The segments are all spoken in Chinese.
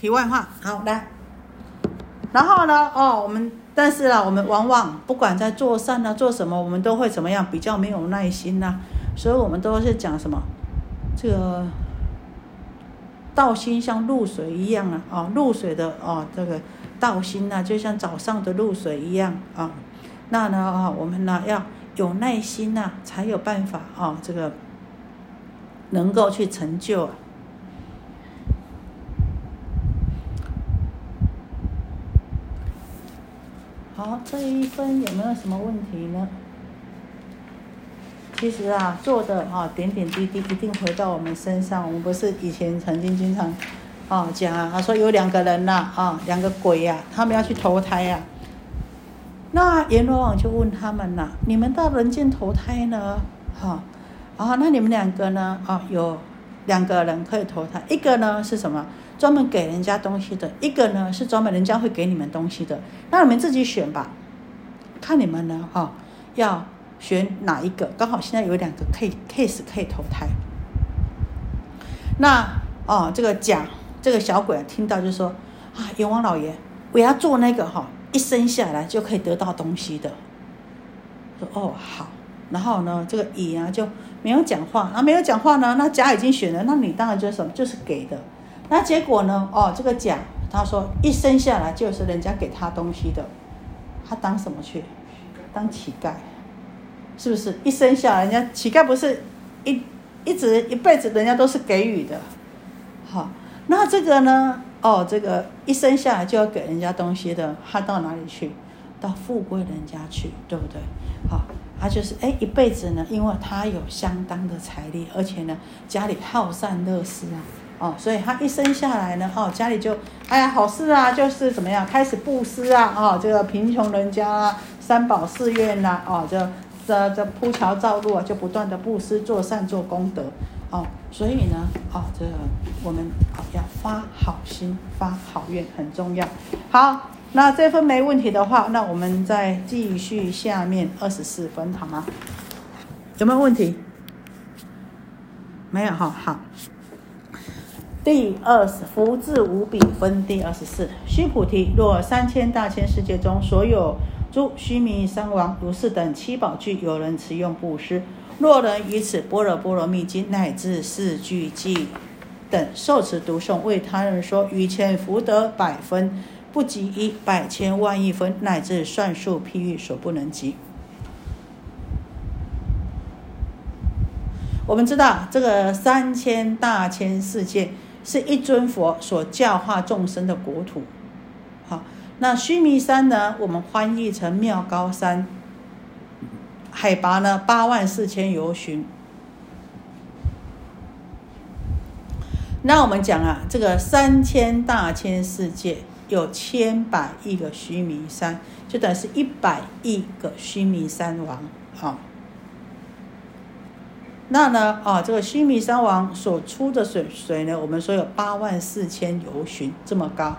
题外话，好来，然后呢，哦，我们但是啊，我们往往不管在做善啊，做什么，我们都会怎么样，比较没有耐心呐，所以我们都是讲什么，这个道心像露水一样啊，哦，露水的哦，这个道心呐，就像早上的露水一样啊，那呢啊，我们呢要有耐心呐，才有办法啊，这个能够去成就。好，这一分有没有什么问题呢？其实啊，做的啊，点点滴滴一定回到我们身上。我们不是以前曾经经常啊讲啊，他说有两个人呐啊，两个鬼呀，他们要去投胎呀。那阎罗王就问他们呐：你们到人间投胎呢？哈啊，那你们两个呢？啊，有两个人可以投胎，一个呢是什么？专门给人家东西的一个呢，是专门人家会给你们东西的，那你们自己选吧，看你们呢哈，要选哪一个？刚好现在有两个 case case 可以投胎。那哦，这个甲这个小鬼听到就说啊，阎王老爷，我要做那个哈，一生下来就可以得到东西的。说哦好，然后呢，这个乙啊就没有讲话，那没有讲话呢，那甲已经选了，那你当然就是什么，就是给的。那结果呢？哦，这个甲他说一生下来就是人家给他东西的，他当什么去？当乞丐，是不是？一生下来，人家乞丐不是一一直一辈子人家都是给予的，好，那这个呢？哦，这个一生下来就要给人家东西的，他到哪里去？到富贵人家去，对不对？好，他就是哎一辈子呢，因为他有相当的财力，而且呢家里好善乐施啊。哦，所以他一生下来呢，哦，家里就，哎呀，好事啊，就是怎么样，开始布施啊，哦，这个贫穷人家啊，三宝寺院呐，哦，这这这铺桥造路啊，就不断的布施做善做功德，哦，所以呢，哦，这我们啊要发好心发好愿很重要。好，那这份没问题的话，那我们再继续下面二十四分，好吗？有没有问题？没有哈，好。第二十福至无比分第二十四，须菩提，若三千大千世界中所有诸须弥山王如是等七宝具，有人持用布施，若人以此般若波罗蜜经乃至四句偈等受持读诵，为他人说，于前福德百分，不及一百千万亿分，乃至算数譬喻所不能及。我们知道这个三千大千世界。是一尊佛所教化众生的国土，好，那须弥山呢？我们翻译成妙高山，海拔呢八万四千由旬。那我们讲啊，这个三千大千世界有千百亿个须弥山，就等于是一百亿个须弥山王，好。那呢？啊，这个须弥山王所出的水水呢，我们说有八万四千由旬这么高。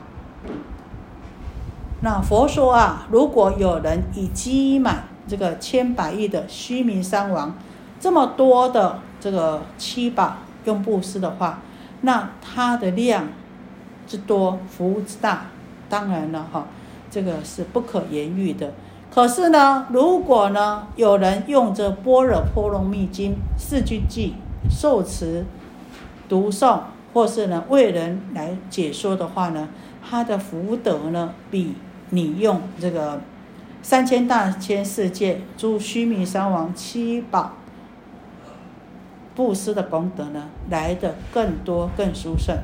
那佛说啊，如果有人已积满这个千百亿的须弥山王这么多的这个七宝用布施的话，那它的量之多，福之大，当然了哈，这个是不可言喻的。可是呢，如果呢，有人用这《般若波罗蜜经》四句偈受持、读诵，或是呢为人来解说的话呢，他的福德呢，比你用这个三千大千世界诸须弥山王七宝布施的功德呢，来的更多、更殊胜。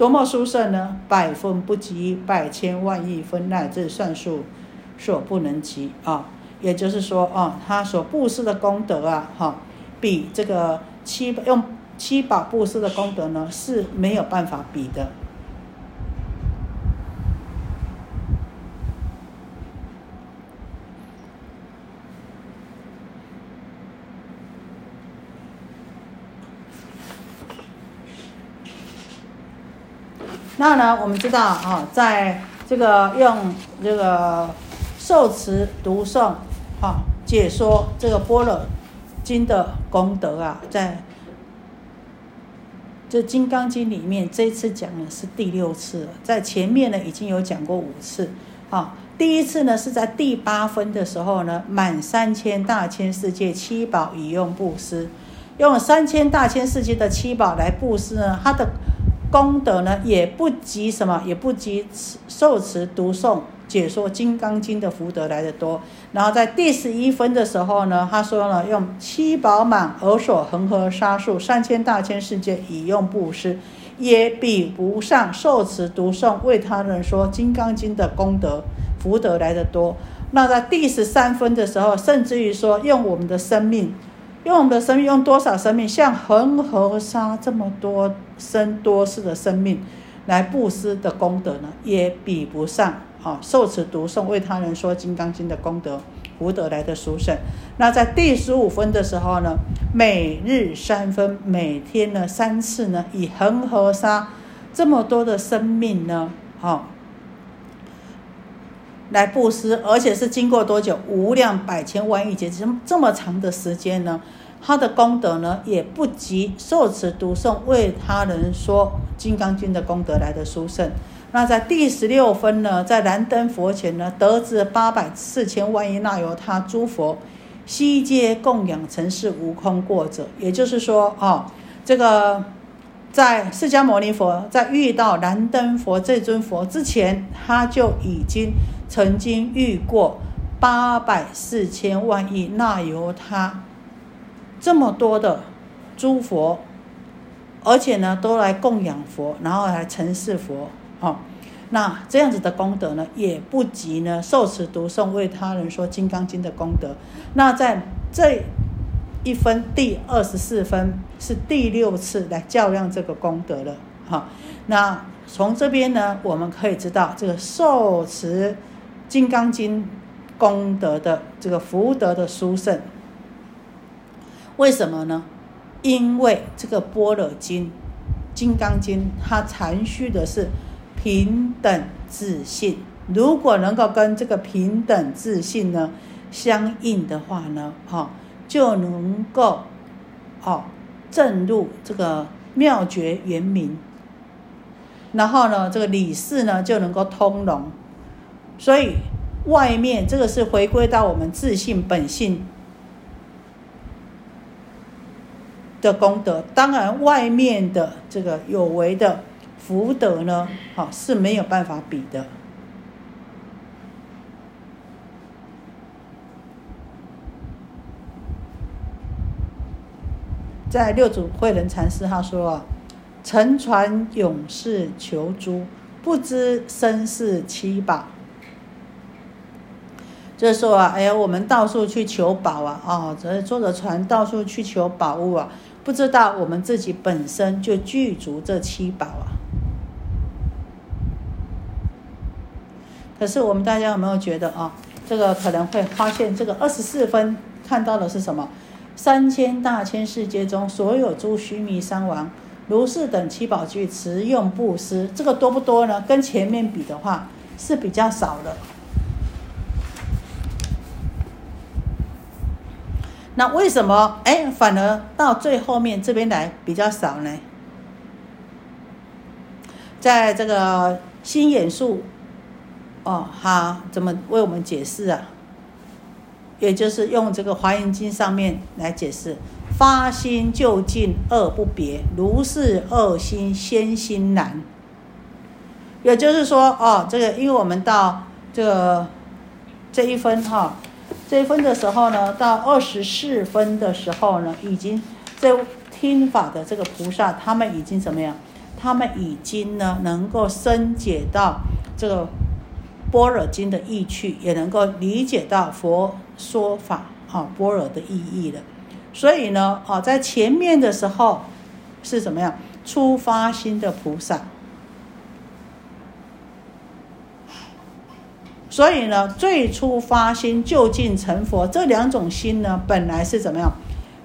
多么殊胜呢？百分不及，百千万亿分，乃至算数所不能及啊！也就是说啊，他所布施的功德啊，哈，比这个七用七宝布施的功德呢是没有办法比的。那呢，我们知道啊，在这个用这个受持读诵，啊，解说这个般若经的功德啊，在这《金刚经》里面这次讲的是第六次了，在前面呢已经有讲过五次。啊，第一次呢是在第八分的时候呢，满三千大千世界七宝以用布施，用三千大千世界的七宝来布施呢，它的功德呢也不及什么，也不及受持读诵。解说《金刚经》的福德来的多，然后在第十一分的时候呢，他说呢，用七宝满而所恒河沙数三千大千世界以用布施，也比不上受持读诵为他人说《金刚经》的功德福德来的多。那在第十三分的时候，甚至于说用我们的生命，用我们的生命，用多少生命，像恒河沙这么多生多世的生命来布施的功德呢，也比不上。啊，受持读诵为他人说《金刚经》的功德福德来的殊胜。那在第十五分的时候呢，每日三分，每天呢三次呢，以恒河沙这么多的生命呢，好来布施，而且是经过多久？无量百千万亿劫，这这么长的时间呢，他的功德呢，也不及受持读诵为他人说《金刚经》的功德来的殊胜。那在第十六分呢，在燃灯佛前呢，得知八百四千万亿那由他诸佛悉皆供养，成是无空过者。也就是说，哦，这个在释迦牟尼佛在遇到燃灯佛这尊佛之前，他就已经曾经遇过八百四千万亿那由他这么多的诸佛，而且呢，都来供养佛，然后来成事佛。哦，那这样子的功德呢，也不及呢受持读诵为他人说《金刚经》的功德。那在这一分第二十四分是第六次来较量这个功德了。哈，那从这边呢，我们可以知道这个受持《金刚经》功德的这个福德的殊胜。为什么呢？因为这个《般若经》《金刚经》它阐述的是。平等自信，如果能够跟这个平等自信呢相应的话呢，哈，就能够，哦，正入这个妙觉圆明，然后呢，这个理事呢就能够通融，所以外面这个是回归到我们自信本性的功德，当然外面的这个有为的。福德呢，好是没有办法比的。在六祖慧能禅师他说啊，乘船勇士求珠，不知身是七宝。就说啊，哎呀，我们到处去求宝啊，啊，这坐着船到处去求宝物啊，不知道我们自己本身就具足这七宝啊。可是我们大家有没有觉得啊？这个可能会发现，这个二十四分看到的是什么？三千大千世界中所有诸须弥山王如是等七宝具持用布施，这个多不多呢？跟前面比的话是比较少的。那为什么哎，反而到最后面这边来比较少呢？在这个心眼术。哦，他怎么为我们解释啊？也就是用这个《华严经》上面来解释：发心就近恶不别，如是恶心先心难。也就是说，哦，这个因为我们到这个这一分哈，这一分的时候呢，到二十四分的时候呢，已经这听法的这个菩萨，他们已经怎么样？他们已经呢，能够深解到这个。般若经的意趣，也能够理解到佛说法啊般若的意义了。所以呢，啊，在前面的时候是怎么样？初发心的菩萨。所以呢，最初发心就近成佛，这两种心呢，本来是怎么样？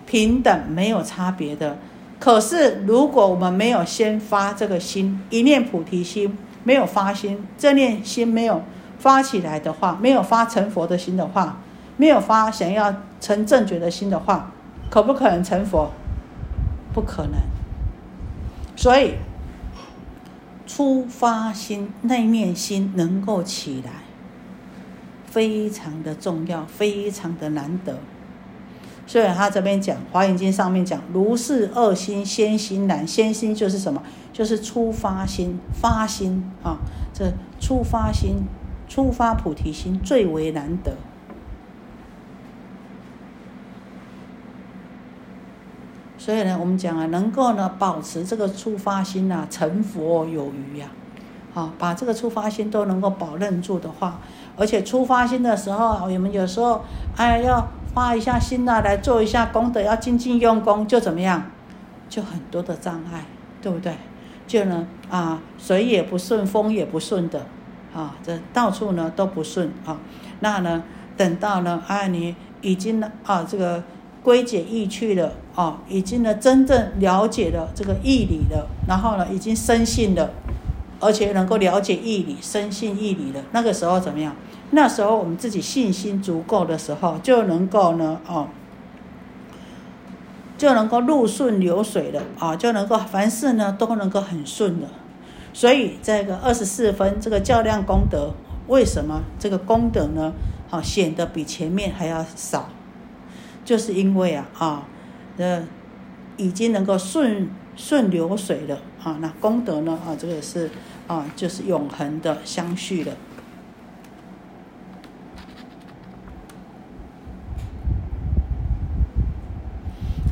平等没有差别的。可是如果我们没有先发这个心，一念菩提心，没有发心，这念心没有。发起来的话，没有发成佛的心的话，没有发想要成正觉的心的话，可不可能成佛？不可能。所以出发心那面心能够起来，非常的重要，非常的难得。所以他这边讲《华严经》上面讲，如是恶心先心难，先心就是什么？就是出发心、发心啊！这出发心、出发菩提心最为难得。所以呢，我们讲啊，能够呢保持这个出发心呐，成佛有余呀。好，把这个出发心都能够保任住的话，而且出发心的时候，我们有时候哎要。发一下心呐，来做一下功德，要精进用功，就怎么样？就很多的障碍，对不对？就呢啊，水也不顺，风也不顺的，啊，这到处呢都不顺啊。那呢，等到呢啊，你已经呢啊，这个归解意趣了啊，已经呢真正了解了这个义理了，然后呢已经深信了，而且能够了解义理，深信义理的，那个时候怎么样？那时候我们自己信心足够的时候，就能够呢，哦，就能够路顺流水了啊，就能够凡事呢都能够很顺的。所以这个二十四分这个较量功德，为什么这个功德呢？好显得比前面还要少，就是因为啊啊，呃，已经能够顺顺流水了啊，那功德呢啊，这个是啊，就是永恒的相续的。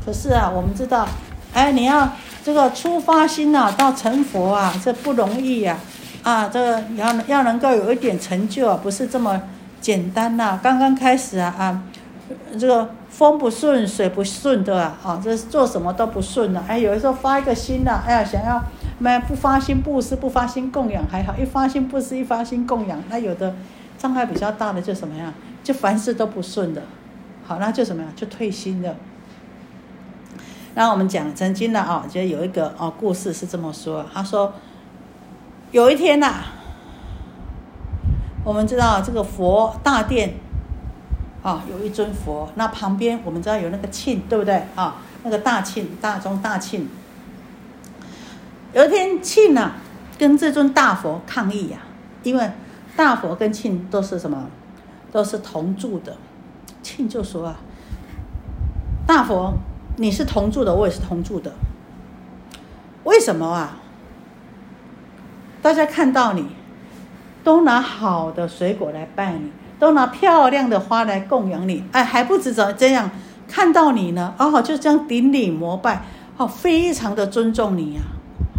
可是啊，我们知道，哎，你要这个出发心呐，到成佛啊，这不容易呀，啊，这个要要能够有一点成就啊，不是这么简单呐。刚刚开始啊啊，这个风不顺水不顺的啊，啊，这做什么都不顺了。哎，有的时候发一个心呐，哎呀，想要没不发心布施，不发心供养还好，一发心布施，一发心供养，那有的障碍比较大的就什么样，就凡事都不顺的，好，那就什么呀，就退心的。然后我们讲曾经呢啊，就有一个哦故事是这么说，他说有一天呐，我们知道这个佛大殿啊有一尊佛，那旁边我们知道有那个庆，对不对啊？那个大庆，大中大庆。有一天庆啊跟这尊大佛抗议呀，因为大佛跟庆都是什么，都是同住的。庆就说啊，大佛。你是同住的，我也是同住的。为什么啊？大家看到你，都拿好的水果来拜你，都拿漂亮的花来供养你，哎，还不止这这样，看到你呢，哦，就这样顶礼膜拜，哦，非常的尊重你呀，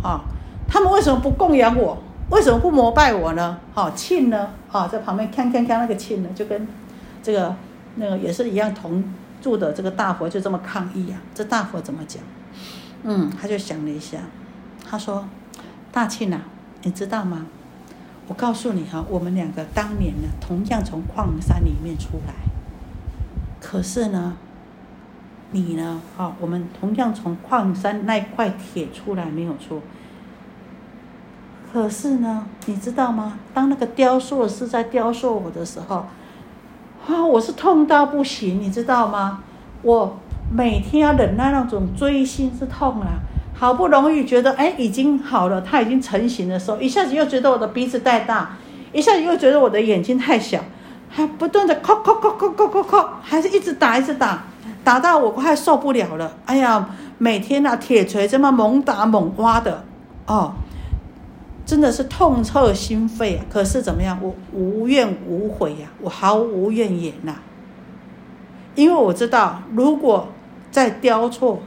啊，他们为什么不供养我？为什么不膜拜我呢？好，庆呢？啊，在旁边看看看那个庆呢，就跟这个那个也是一样同。住的这个大佛就这么抗议啊！这大佛怎么讲？嗯，他就想了一下，他说：“大庆呐，你知道吗？我告诉你哈，我们两个当年呢，同样从矿山里面出来。可是呢，你呢，啊，我们同样从矿山那块铁出来没有错。可是呢，你知道吗？当那个雕塑师在雕塑我的时候。”啊，我是痛到不行，你知道吗？我每天要忍耐那种锥心之痛啊，好不容易觉得哎已经好了，它已经成型的时候，一下子又觉得我的鼻子太大，一下子又觉得我的眼睛太小，还不断的敲敲敲敲敲敲敲，还是一直打一直打，打到我快受不了了。哎呀，每天那铁锤这么猛打猛挖的，哦。真的是痛彻心扉啊！可是怎么样？我无怨无悔呀，我毫无怨言呐。因为我知道，如果再雕错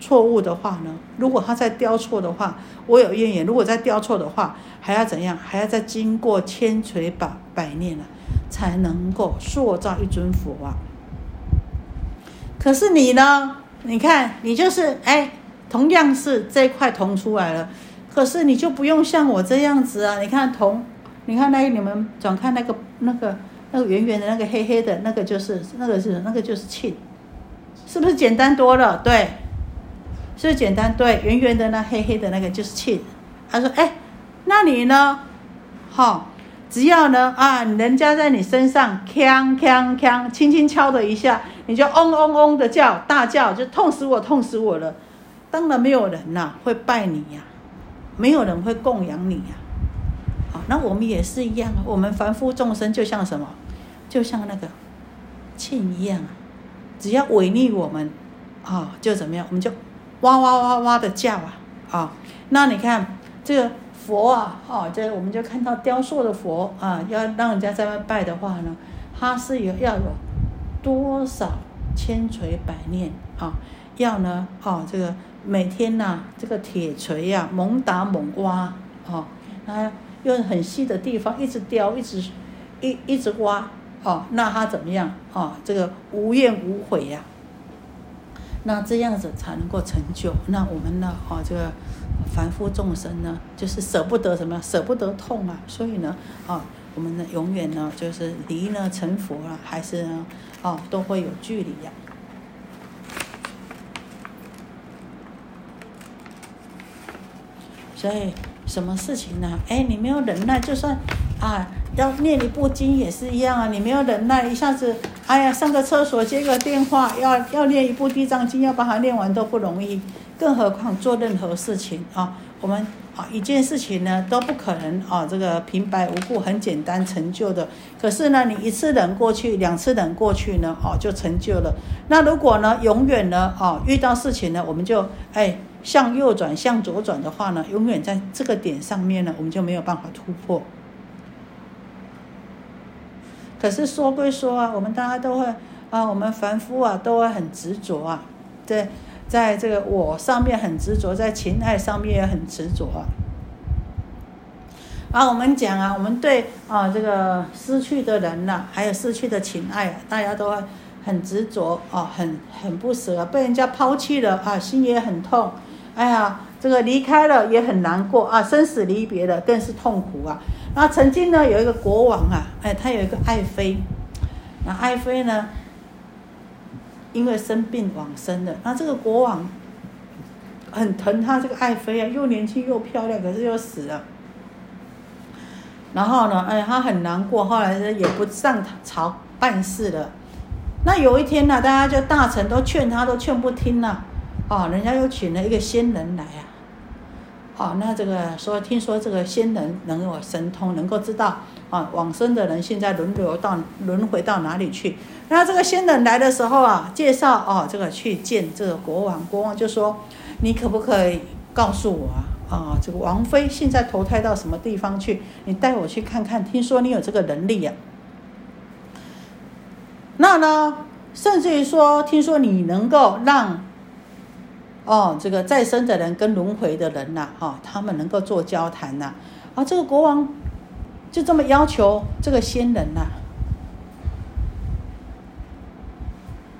错误的话呢，如果他再雕错的话，我有怨言；如果再雕错的话，还要怎样？还要再经过千锤百百炼啊，才能够塑造一尊佛啊。可是你呢？你看，你就是哎，同样是这块铜出来了。可是你就不用像我这样子啊！你看铜，你看那你们转看那个那个那个圆圆的那个黑黑的那个就是那个是那个就是磬，是不是简单多了？对，是不是简单？对，圆圆的那黑黑的那个就是磬。他说：“哎，那你呢？哈，只要呢啊，人家在你身上锵锵锵，轻轻敲的一下，你就嗡嗡嗡的叫大叫，就痛死我，痛死我了。当然没有人呐会拜你呀。”没有人会供养你呀。好，那我们也是一样，我们凡夫众生就像什么，就像那个磬一样啊，只要违逆我们，啊，就怎么样，我们就哇哇哇哇的叫啊，啊，那你看这个佛啊，哦，这我们就看到雕塑的佛啊，要让人家在外拜的话呢，他是有要有多少千锤百炼啊，要呢，哦，这个每天呐，这个铁锤呀，猛打猛挖，哦，那。用很细的地方一直雕，一直一一直挖，哦，那他怎么样？哦，这个无怨无悔呀。那这样子才能够成就。那我们呢？哦，这个凡夫众生呢，就是舍不得什么？舍不得痛啊。所以呢，啊，我们呢，永远呢，就是离呢成佛了，还是呢，哦，都会有距离呀。所以。什么事情呢？哎，你没有忍耐，就算啊，要念一部经也是一样啊。你没有忍耐，一下子，哎呀，上个厕所接个电话，要要念一部地藏经，要把它念完都不容易，更何况做任何事情啊。我们啊，一件事情呢都不可能啊，这个平白无故很简单成就的。可是呢，你一次忍过去，两次忍过去呢，哦，就成就了。那如果呢，永远呢，哦，遇到事情呢，我们就哎。向右转，向左转的话呢，永远在这个点上面呢，我们就没有办法突破。可是说归说啊，我们大家都会啊，我们凡夫啊，都会很执着啊，在在这个我上面很执着，在情爱上面也很执着啊。啊，我们讲啊，我们对啊这个失去的人呐，还有失去的情爱，大家都会很执着啊，很很不舍，被人家抛弃了啊，心也很痛。哎呀，这个离开了也很难过啊，生死离别的更是痛苦啊。那曾经呢，有一个国王啊，哎，他有一个爱妃，那爱妃呢，因为生病往生了。那这个国王很疼他这个爱妃啊，又年轻又漂亮，可是又死了。然后呢，哎，他很难过，后来呢也不上朝办事了。那有一天呢，大家就大臣都劝他，都劝不听了。哦，人家又请了一个仙人来啊！哦，那这个说，听说这个仙人能有神通，能够知道啊往生的人现在轮流到轮回到哪里去。那这个仙人来的时候啊，介绍哦，这个去见这个国王，国王就说：“你可不可以告诉我啊？啊，这个王妃现在投胎到什么地方去？你带我去看看。听说你有这个能力呀。那呢，甚至于说，听说你能够让。”哦，这个再生的人跟轮回的人呐，哈，他们能够做交谈呐，啊，这个国王就这么要求这个仙人呐。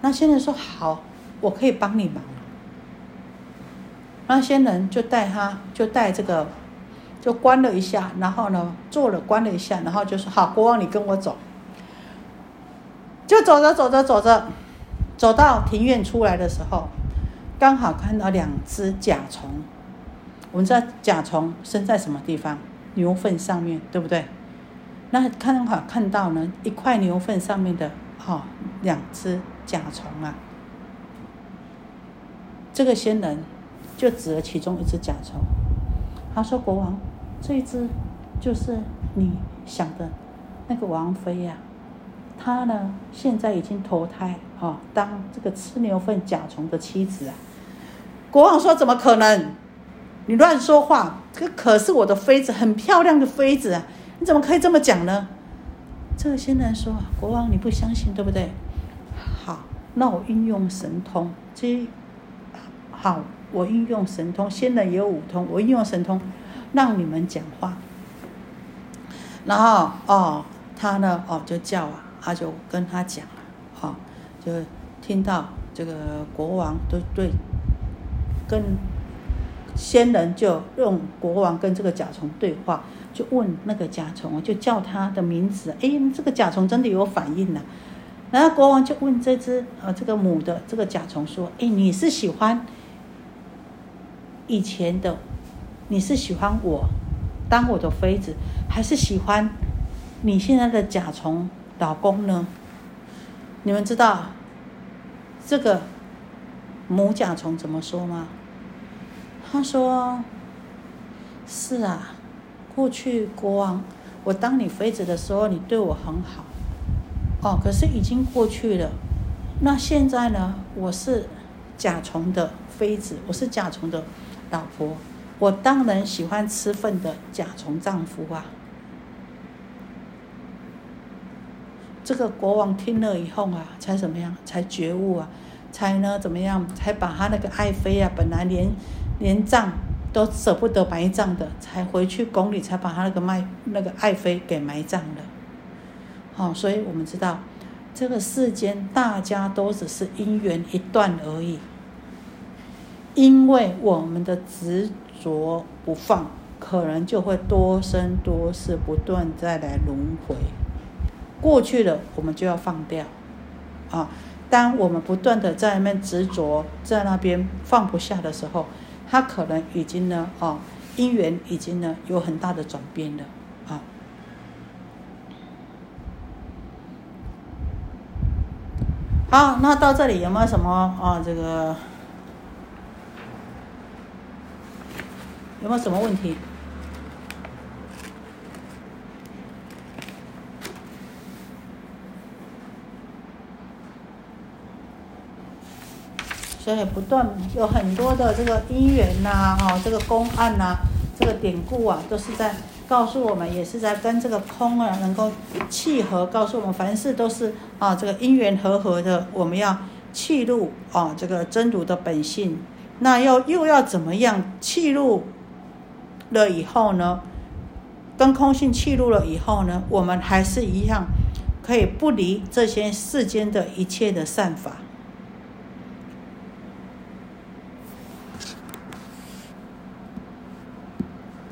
那仙人说好，我可以帮你忙。那仙人就带他，就带这个，就关了一下，然后呢，做了关了一下，然后就说好，国王你跟我走。就走着走着走着，走到庭院出来的时候。刚好看到两只甲虫，我们知道甲虫生在什么地方？牛粪上面对不对？那刚好看到呢，一块牛粪上面的哈两只甲虫啊。这个仙人就指了其中一只甲虫，他说：“国王，这一只就是你想的那个王妃呀。她呢，现在已经投胎啊，当这个吃牛粪甲虫的妻子啊。”国王说：“怎么可能？你乱说话！这可是我的妃子，很漂亮的妃子啊！你怎么可以这么讲呢？”这个仙人说：“国王，你不相信对不对？好，那我运用神通，这好，我运用神通。仙人也有五通，我运用神通，让你们讲话。然后哦，他呢哦就叫啊，他就跟他讲了，哦，就听到这个国王都对。”跟仙人就用国王跟这个甲虫对话，就问那个甲虫，就叫他的名字。哎，这个甲虫真的有反应了。然后国王就问这只呃这个母的这个甲虫说：“哎，你是喜欢以前的？你是喜欢我当我的妃子，还是喜欢你现在的甲虫老公呢？”你们知道这个母甲虫怎么说吗？他说：“是啊，过去国王，我当你妃子的时候，你对我很好，哦，可是已经过去了。那现在呢？我是甲虫的妃子，我是甲虫的老婆，我当然喜欢吃粪的甲虫丈夫啊。这个国王听了以后啊，才怎么样？才觉悟啊，才呢怎么样？才把他那个爱妃啊，本来连连葬。都舍不得埋葬的，才回去宫里，才把他那个卖那个爱妃给埋葬了。好，所以我们知道，这个世间大家都只是因缘一段而已。因为我们的执着不放，可能就会多生多世不断再来轮回。过去了，我们就要放掉。啊，当我们不断的在那边执着，在那边放不下的时候。他可能已经呢，哦，姻缘已经呢有很大的转变了，啊。好，那到这里有没有什么啊？这个有没有什么问题？所以不断有很多的这个因缘呐，哈，这个公案呐，这个典故啊，都是在告诉我们，也是在跟这个空啊能够契合，告诉我们凡事都是啊这个因缘和合的，我们要契入啊这个真如的本性。那要又要怎么样契入了以后呢？跟空性契入了以后呢，我们还是一样可以不离这些世间的一切的善法。